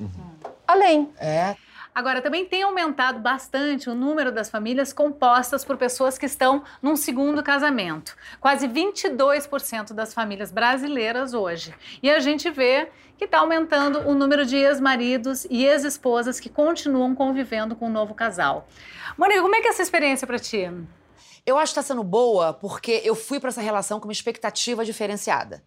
além. É, Agora, também tem aumentado bastante o número das famílias compostas por pessoas que estão num segundo casamento. Quase 22% das famílias brasileiras hoje. E a gente vê que está aumentando o número de ex-maridos e ex-esposas que continuam convivendo com o novo casal. Mônica, como é que é essa experiência para ti? Eu acho que está sendo boa porque eu fui para essa relação com uma expectativa diferenciada.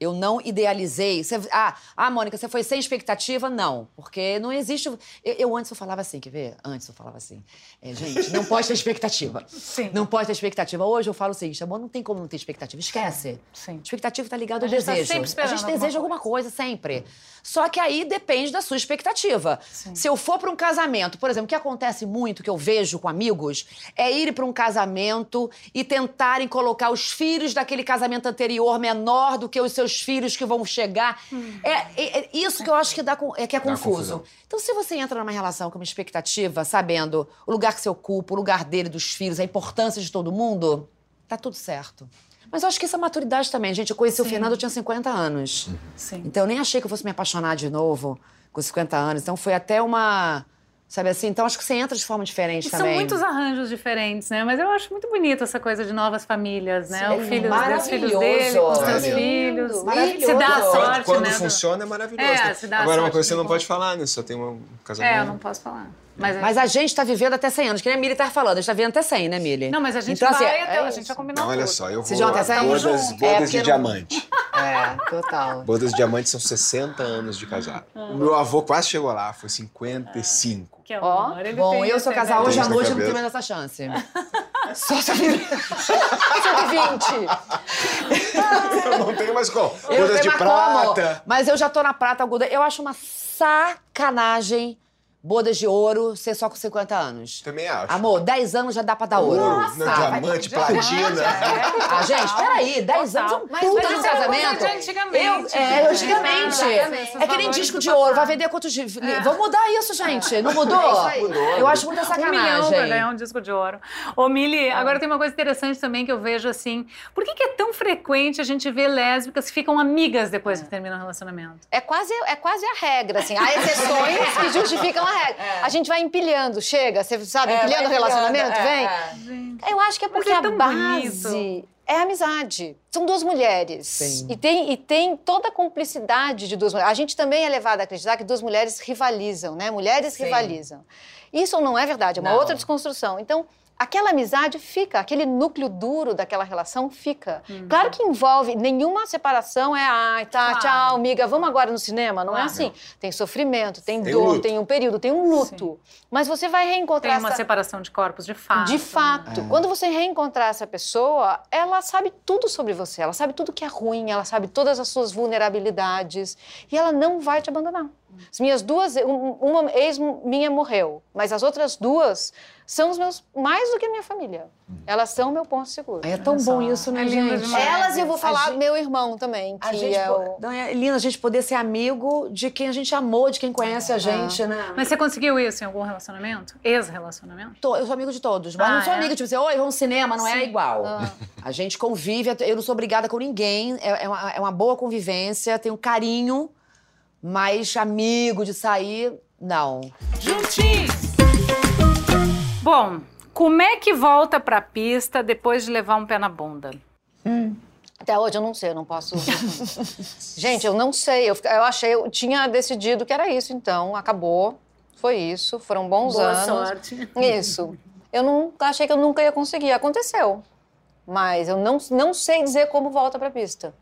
Eu não idealizei. Você- ah, ah, Mônica, você foi sem expectativa? Não, porque não existe. Eu, eu antes eu falava assim, quer ver? Antes eu falava assim, é, gente, não pode ter expectativa. Sim. Não pode ter expectativa. Hoje eu falo o seguinte, amor, não tem como não ter expectativa. Esquece. Sim. Expectativa está ligada ao tá desejo. sempre a gente alguma deseja alguma coisa sempre. Só que aí depende da sua expectativa. Se eu for para um casamento, por exemplo, o que acontece muito, que eu vejo com amigos, é ir para um casamento e tentarem colocar os filhos daquele casamento anterior menor do que os seus filhos que vão chegar. É, é- é isso que eu acho que, dá, é, que é Dá confuso. confusão. Então, se você entra numa relação com uma expectativa, sabendo o lugar que você ocupa, o lugar dele, dos filhos, a importância de todo mundo, tá tudo certo. Mas eu acho que isso é maturidade também. Gente, eu conheci o Fernando, eu tinha 50 anos. Sim. Então eu nem achei que eu fosse me apaixonar de novo com 50 anos. Então foi até uma. Sabe assim? Então acho que você entra de forma diferente E são também. muitos arranjos diferentes, né? Mas eu acho muito bonito essa coisa de novas famílias, né? Sim, o filho dos filhos dele, com os É lindo. filhos. Maravilhoso. Se dá a Quando- sorte, quando né? do- funciona é maravilhoso. É, né? se dá Agora, uma coisa que você não bom. pode falar, né? Só tem um casamento. É, eu não posso falar. Mas, Mas a gente tá vivendo até 100 anos, que nem a Mili tá falando. A gente tá vivendo até 100, né, Mili? Não, mas a gente então, assim, vai até. é a gente já combinou Não, olha tudo. só, eu vou já a até saem bodas, bodas É, de não- diamante. É, total. Bodas de diamante são 60 anos de casado. O meu avô quase chegou lá, foi 55. Que Ó, amor, ele Bom, tem eu sou casar hoje à noite, eu não tenho mais essa chance. Só se eu vir. 120. Eu não tenho mais como. Eu Bodas tenho de mais como, prata. Mas eu já tô na prata aguda. Eu acho uma sacanagem bodas de ouro ser só com 50 anos. Também acho. Amor, 10 anos já dá pra dar ouro. Ouro, não, diamante, platina. Ah, gente, peraí, 10 anos é um Mas- puta mas no casamento. antigamente, Eu, é, antigamente. Exatamente. É que nem disco de ouro, vai vender quantos... de- Vamos mudar isso, gente. Não mudou? Eu acho muita Um milhão pra sacanagem. ganhar um disco de ouro. Ô, Mili, agora tem uma coisa interessante também que eu vejo assim. Por que, que é tão frequente a gente ver lésbicas que ficam amigas depois que terminam o relacionamento? É quase, é quase a regra, assim. Há exceções que justificam a regra. A gente vai empilhando, chega, você sabe, É, empilhando o relacionamento, é, vem. Eu acho que é porque é a base bonito. é a amizade. São duas mulheres. Sim. E tem, e tem toda a cumplicidade de duas mulheres. A gente também é levado a acreditar que duas mulheres rivalizam, né? Mulheres Sim. rivalizam. Isso não é verdade, é uma Não. outra desconstrução. Então, aquela amizade fica, aquele núcleo duro daquela relação fica. Claro que envolve, nenhuma separação é, ai, tá, Claro. tchau, amiga, vamos agora no cinema. Não é Claro. assim. Tem sofrimento, tem, Tem dor, luto. tem um período, tem um luto. Mas você vai reencontrar Tem uma essa... separação de corpos de fato. De fato, quando você reencontrar essa pessoa, ela sabe tudo sobre você, ela sabe tudo que é ruim, ela sabe todas as suas vulnerabilidades e ela não vai te abandonar. As minhas duas, um- uma ex minha morreu, mas as outras duas são os meus mais do que a minha família. Elas são meu ponto seguro. É tão bom isso, né, É lindo gente? Elas e eu vou A falar gente- meu irmão também, A que gente, é o... não, é lindo a gente poder ser amigo de quem a gente amou, de quem conhece a gente, né? Mas você conseguiu isso em algum relacionamento? Ex-relacionamento? To- Eu sou amigo de todos, mas Ah, não sou é? amiga, tipo assim, oi, vamos ao cinema, não é Sim. igual. Ah. A gente convive, eu não sou obrigada com ninguém, é, é uma, é uma boa convivência, tenho carinho, mas amigo de sair, não. Juntinhos! Bom, como é que volta pra pista depois de levar um pé na bunda? Até hoje eu não sei, eu não posso. Gente, eu não sei. Eu, eu achei, eu tinha decidido que era isso, então acabou. Foi isso. Foram bons Boa anos. sorte. Isso. Eu não achei que eu nunca ia conseguir. Aconteceu. Mas eu não, não sei dizer como volta pra pista.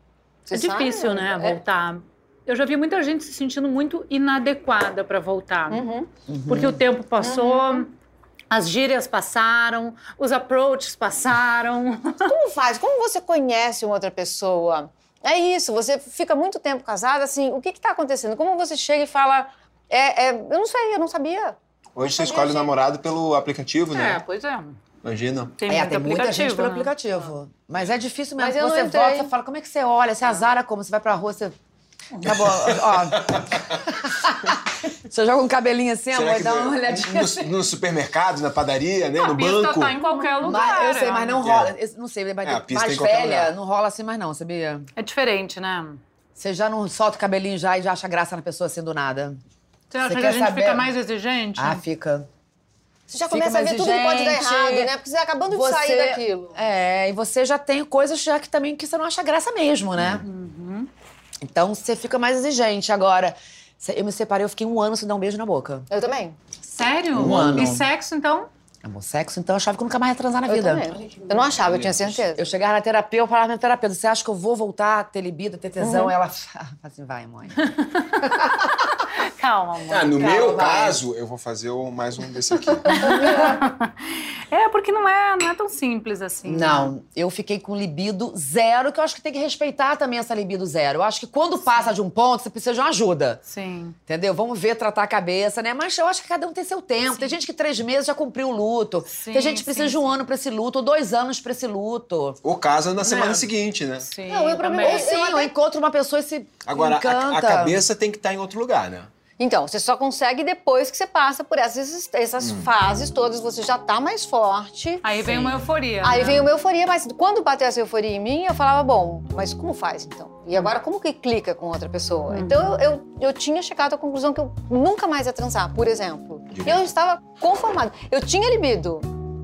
Você É difícil, sabe? né, É. voltar. Eu já vi muita gente se sentindo muito inadequada pra voltar. Uhum. Porque o tempo passou, as gírias passaram, os approaches passaram. Como faz? Como você conhece uma outra pessoa? É isso, você fica muito tempo casada, assim, o que está acontecendo? Como você chega e fala, é, é, eu não sei, eu não sabia. Hoje você escolhe o namorado pelo aplicativo, É, né? pois é. Imagina. Tem é, muito tem muita gente pelo né? aplicativo. Mas é difícil mesmo. Mas eu não você entrei. volta, você fala, como é que você olha? Você azara como? Você vai pra rua, você... Acabou, ó. você joga um cabelinho assim, Será amor, dá uma olhadinha. no, no supermercado, na padaria, né? A no pista banco? tá em qualquer lugar. Mas, eu sei, mas não É. rola. eu Não sei, mas É, a pista mais velha, lugar. não rola assim mais não, sabia? É diferente, né? Você já não solta o cabelinho já e já acha graça na pessoa assim do nada. Você acha Você que a gente saber? fica mais exigente? Ah, fica. Você já Fica começa a ver tudo que pode dar exigente. errado, né? Porque você tá acabando de sair daquilo. É, e você já tem coisas já que também que você não acha graça mesmo, né? Uhum. Então você fica mais exigente. Agora, eu me separei, eu fiquei um ano sem dar um beijo na boca. Eu também. Sério? Um ano. E sexo, então? Amor, sexo, então eu achava que eu nunca mais ia transar na Eu vida. também. Eu não achava, eu tinha certeza. Eu chegava na terapia, eu falava na minha terapeuta, você acha que eu vou voltar a ter libido, a ter tesão? Uhum. Ela fala assim, vai, mãe. Calma, amor. Ah, no Calma, meu vai. caso, eu vou fazer o- mais um desse aqui. É, porque não é, não é tão simples assim. né? Não, eu fiquei com libido zero, que eu acho que tem que respeitar também essa libido zero. Eu acho que quando passa de um ponto, você precisa de uma ajuda. Sim. Entendeu? Vamos ver, tratar a cabeça, né? Mas eu acho que cada um tem seu tempo. Tem gente que três meses já cumpriu o luto. Sim, tem gente que precisa sim, de um ano pra esse luto, ou dois anos pra esse luto. Ou casa na semana É. seguinte, né? Sim. Não, eu pra mim-. Ou sim, eu encontro uma pessoa e se Agora, a, cabeça tem que estar em outro lugar, né? Então, você só consegue depois que você passa por essas, essas fases todas, você já tá mais forte. Aí vem uma euforia. Aí né? veio uma euforia, mas quando bateu essa euforia em mim, eu falava, bom, mas como faz então? E agora como que clica com outra pessoa? Então eu, eu, eu tinha chegado à conclusão que eu nunca mais ia transar, por exemplo. E eu estava conformada. Eu tinha libido,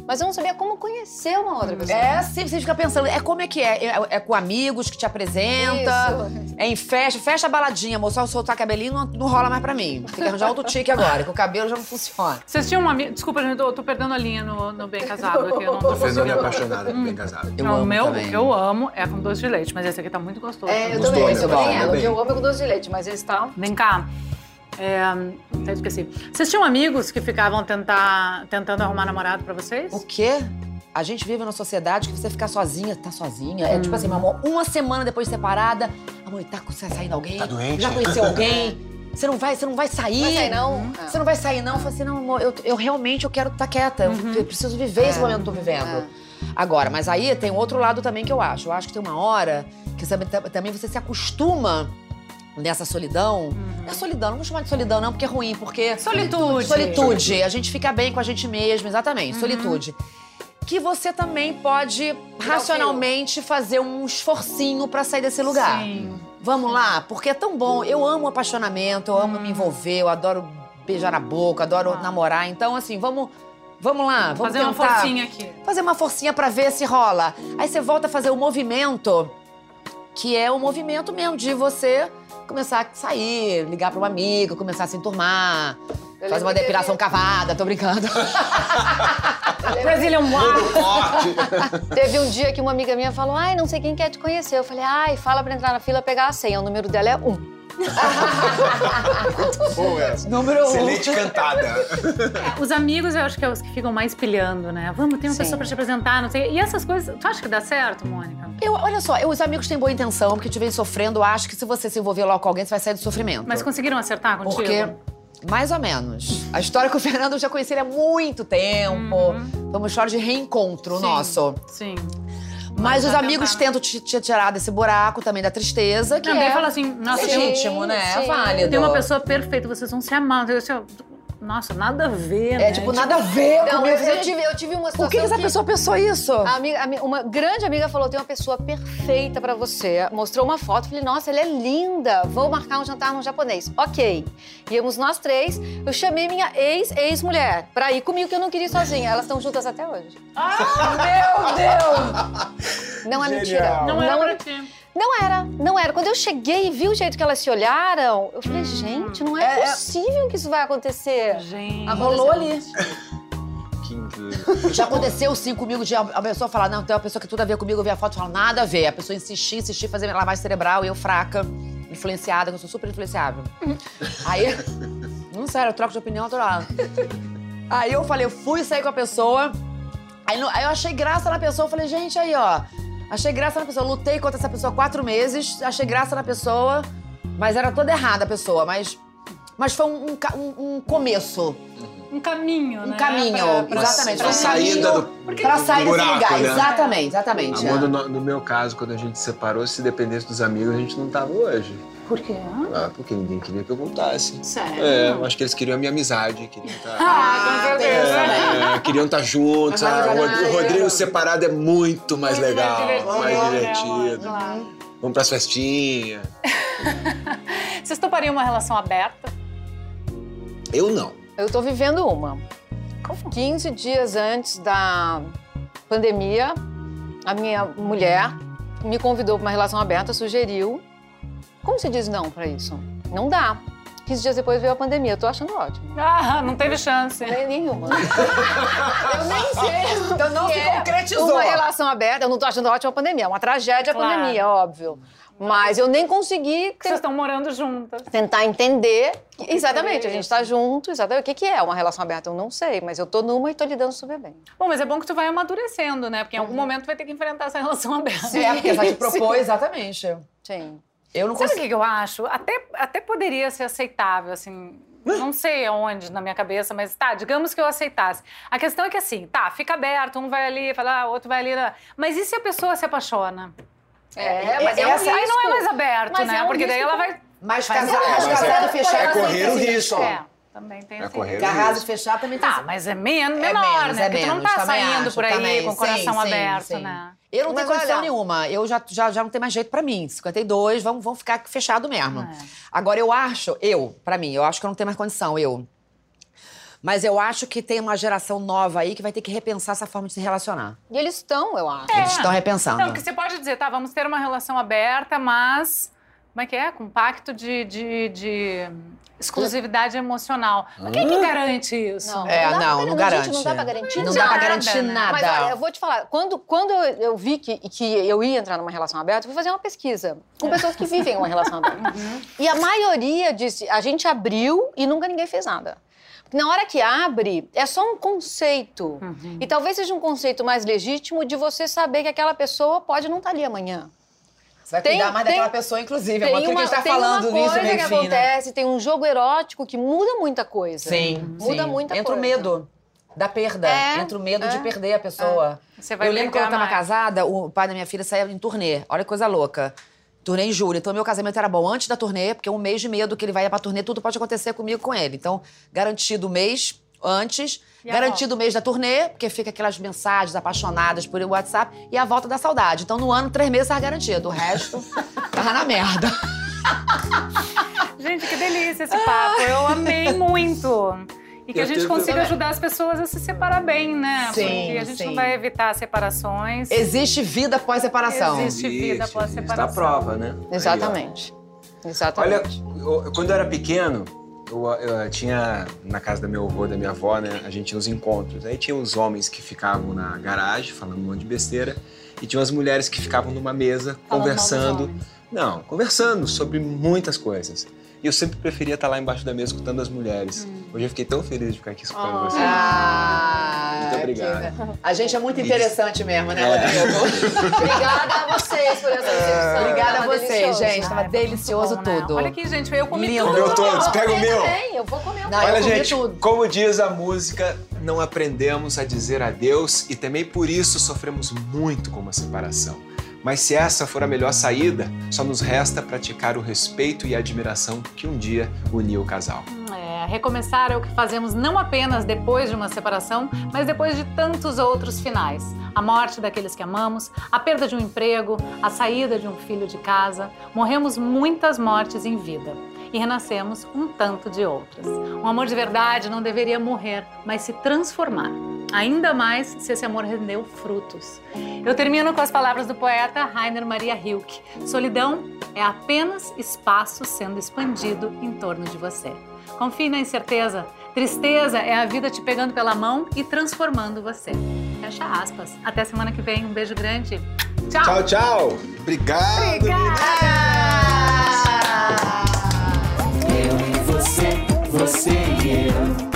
mas eu não sabia como conhecer uma outra pessoa. É assim, você fica pensando, é como é que é? É, é com amigos que te apresenta, Isso. é em festa, fecha a baladinha, moço, só soltar cabelinho não, não rola mais pra mim. Tem que arranjar outro tique agora, que o cabelo já não funciona. Vocês tinham um amigo. Desculpa, gente, eu tô perdendo a linha no, no Bem Casado aqui. Eu não tô A Fernanda é conseguindo. apaixonada, bem casada. Eu não, o meu, também. o que eu amo é com doce de leite, mas esse aqui tá muito gostoso. É, eu também. Eu também. O que eu amo é com doce de leite, mas esse tá... Vem cá. É, até esqueci. Vocês tinham amigos que ficavam tentar, tentando arrumar namorado pra vocês? O quê? A gente vive numa sociedade que você ficar sozinha, tá sozinha. É tipo assim, meu amor, uma semana depois de separada, amor, tá com- saindo alguém? Tá doente? Já conheceu alguém? Você não vai, você não vai sair? Vai sair, não? Ah. Você não vai sair, não? Eu falei assim, não, amor, eu, eu realmente eu quero estar quieta. eu- Uhum. Eu, preciso viver esse É. momento que eu tô vivendo. É. Agora, mas aí tem outro lado também que eu acho. Eu acho que tem uma hora que também você se acostuma nessa solidão. Não é solidão, não vou chamar de solidão, não, porque é ruim, porque. Solitude. Solitude. A gente fica bem com a gente mesmo, exatamente. Uhum. Solitude. Que você também pode racionalmente fazer um esforcinho pra sair desse lugar. Sim. Vamos lá, porque é tão bom. Eu amo apaixonamento, eu amo me envolver, eu adoro beijar na boca, adoro namorar. Então, assim, vamos, vamos lá, vamos Fazer uma forcinha aqui. fazer uma forcinha pra ver se rola. Aí você volta a fazer o movimento, que é o movimento mesmo de você começar a sair, ligar pra um amigo, começar a se enturmar, fazer uma depilação cavada, tô brincando. Brazilian Wild. Teve um dia que uma amiga minha falou, ai, não sei quem quer te conhecer. Eu falei, ai, fala pra entrar na fila pegar a senha. O número dela é um. Boa essa. Número um. Excelente cantada. Os amigos, eu acho que é os que ficam mais pilhando, né? Vamos, tem uma Sim. pessoa pra te apresentar, não sei. E essas coisas, tu acha que dá certo, Mônica? Eu, olha só, eu- os amigos têm boa intenção, porque te vem sofrendo, eu acho que se você se envolver logo com alguém, você vai sair do sofrimento. Mas conseguiram acertar contigo? Porque, mais ou menos. A história com o Fernando eu já conheci ele há muito tempo. Foi uma história de reencontro Uhum. Sim. nosso. Sim. Mas os amigos tentam te, te tirar desse buraco também da tristeza, que daí é fala assim, nossa, tem, legítimo, né? É válido. tem uma pessoa perfeita, vocês vão se amar. Eu, assim, Nossa, nada a ver, É né? tipo, nada a ver Não, comigo. eu, eu tive, eu tive uma situação Por que, que essa pessoa pensou isso? A amiga- a mi- uma grande amiga falou: tem uma pessoa perfeita pra você. Mostrou uma foto, falei, nossa, ela é linda. Vou marcar um jantar no japonês. Ok. Íamos nós três. Eu chamei minha ex-ex-mulher pra ir comigo, que eu não queria ir sozinha. Elas estão juntas até hoje. Meu Deus! Não é Genial. mentira. Não era pra ti. Não era, não era. Quando eu cheguei e vi o jeito que elas se olharam, eu falei, gente, não é, É, é- possível que isso vai acontecer. Gente. Rolou ali. Que incrível. Já aconteceu sim comigo de a pessoa falar, não, tem uma pessoa que tudo a ver comigo, eu vi a foto e falo, nada a ver. A pessoa insistir, insistir, fazer lavagem cerebral e eu fraca, influenciada, que eu sou super influenciável. Aí, não sério, eu troco de opinião toda hora. Aí eu falei, eu fui sair com a pessoa, aí, aí eu achei graça na pessoa, eu falei, gente, aí ó, achei graça na pessoa, lutei contra essa pessoa quatro meses, achei graça na pessoa, mas era toda errada a pessoa, mas, mas foi um, um um- um começo. Um caminho, Um né? caminho, Pra- pra- exatamente. pra um saída caminho do- pra do sair desse buraco, lugar. né? Exatamente, exatamente. Amor, no, no meu caso, quando a gente se separou, se dependesse dos amigos, a gente não tava hoje. Por quê? Ah, porque ninguém queria que eu voltasse. Sério? É, eu acho que eles queriam a minha amizade, queriam estar. Ah, com certeza. É, queriam estar juntos. Mas ah, o Rodrigo separado é muito mais Muito legal, divertido, mais né, divertido. Claro. Vamos pras festinhas. Vocês topariam uma relação aberta? Eu não. Eu tô vivendo uma. 15 dias antes da pandemia, a minha mulher me convidou para uma relação aberta, sugeriu. Como se diz não para isso? Não dá. 15 dias depois veio a pandemia. Eu tô achando ótimo. Ah, não teve chance. Nem- Nenhuma. eu nem sei. Então não que se é concretizou. Uma relação aberta, eu não tô achando ótima a pandemia. É uma tragédia a Claro. pandemia, óbvio. Mas eu nem consegui Vocês estão morando juntas. tentar entender. que- exatamente, a gente tá junto, exatamente. O que, que é uma relação aberta? Eu não sei, mas eu tô numa e tô lidando super bem. Bom, mas é bom que tu vai amadurecendo, né? Porque em algum momento tu vai ter que enfrentar essa relação aberta. É, porque ela te propôs, exatamente. Sim. Eu não Sabe o consigo. que que eu acho? Até, até poderia ser aceitável, assim. Não sei aonde na minha cabeça, mas tá, digamos que eu aceitasse. A questão é que assim, tá, fica aberto, um vai ali, fala, outro vai ali. né? Mas e se a pessoa se apaixona? É, mas é um essa- Aí não é risco. mais aberto, Mas né? é um Porque daí risco ela vai. Mas é- mas casado é- fechado é correr o risco. É, também tem É o Casado risco. fechado também tem Tá, mas é men É menor, menos, né? é Porque tu não menos, tá saindo acho, por aí também. com o coração Sim, sim, aberto, sim. né? Eu não tenho Mas condição olha- nenhuma. Eu já, já, já não tenho mais jeito pra mim. 52, vamos, vamos ficar fechado mesmo. É. Agora, eu acho, eu, pra mim, eu acho que eu não tenho mais condição, eu. Mas eu acho que tem uma geração nova aí que vai ter que repensar essa forma de se relacionar. E eles estão, eu acho. Eles estão repensando. Não, porque você pode dizer, tá, vamos ter uma relação aberta, mas. Como é que é? Com pacto de, de, de exclusividade emocional. Mas quem que garante isso? Não, É, não, não gente, garante. não dá pra garantir Não dá pra nada, garantir nada. Mas olha, eu vou te falar, quando, quando eu, eu vi que, que eu ia entrar numa relação aberta, eu fui fazer uma pesquisa com pessoas que vivem uma relação aberta. E a maioria disse, a gente abriu e nunca ninguém fez nada. Porque na hora que abre, é só um conceito. E talvez seja um conceito mais legítimo de você saber que aquela pessoa pode não estar ali amanhã. Você vai Tem- cuidar mais tem- daquela pessoa, inclusive. Tem amor. Tudo uma, que a gente tá tem falando uma nisso, coisa meio que acontece, tem um jogo erótico que muda muita coisa. Sim, Muda sim. muita Entra o coisa. medo da perda. É, Entra o medo de é, perder a pessoa. Você vai eu lembro quando eu tava mais. casada, o pai da minha filha saía em turnê. Olha que coisa louca. Turnê em julho. Então, meu casamento era bom antes da turnê, porque um mês de medo que ele vai pra turnê, tudo pode acontecer comigo com ele. Então, garantido o mês antes, E garantido o mês da turnê, porque fica aquelas mensagens apaixonadas por WhatsApp, e a volta da saudade. Então, no ano, três meses tava garantido. O resto, tava na merda. Gente, que delícia esse papo. Eu amei muito. E que Eu a gente consiga ajudar as pessoas a se separar bem, né? Sim, Porque a gente sim. não vai evitar separações. Existe vida após separação. Existe vida após Está separação. à prova, né? Exatamente. Olha, Exatamente. eu- quando eu era pequeno, eu, eu tinha na casa do meu avô, da minha avó, né? A gente tinha os encontros. Aí tinha os homens que ficavam na garagem falando um monte de besteira e tinha as mulheres que ficavam numa mesa Falando conversando. Não, conversando sobre muitas coisas. E eu sempre preferia estar lá embaixo da mesa escutando as mulheres. Hum. Hoje eu fiquei tão feliz de ficar aqui escutando Oh. vocês. Ah, Muito obrigado. que- A gente é muito interessante mesmo, né, É. Rodrigo? Obrigada a vocês por essa recepção. Obrigada a vocês, gente. Tava foi muito delicioso né? tudo. Olha aqui, gente, eu comi Lindo. tudo. Comeu todos, pega o meu. Também, eu vou comer um Não, Olha, gente, tudo. como diz a música, não aprendemos a dizer adeus e também por isso sofremos muito com uma separação. Mas se essa for a melhor saída, só nos resta praticar o respeito e a admiração que um dia uniu o casal. É, recomeçar é o que fazemos não apenas depois de uma separação, mas depois de tantos outros finais. A morte daqueles que amamos, a perda de um emprego, a saída de um filho de casa. Morremos muitas mortes em vida e renascemos um tanto de outras. Um amor de verdade não deveria morrer, mas se transformar. Ainda mais se esse amor rendeu frutos. Eu termino com as palavras do poeta Rainer Maria Rilke. Solidão é apenas espaço sendo expandido em torno de você. Confie na incerteza. Tristeza é a vida te pegando pela mão e transformando você. Fecha aspas. Até semana que vem. Um beijo grande. Tchau. Tchau, tchau. Obrigado. Eu e você, você e eu.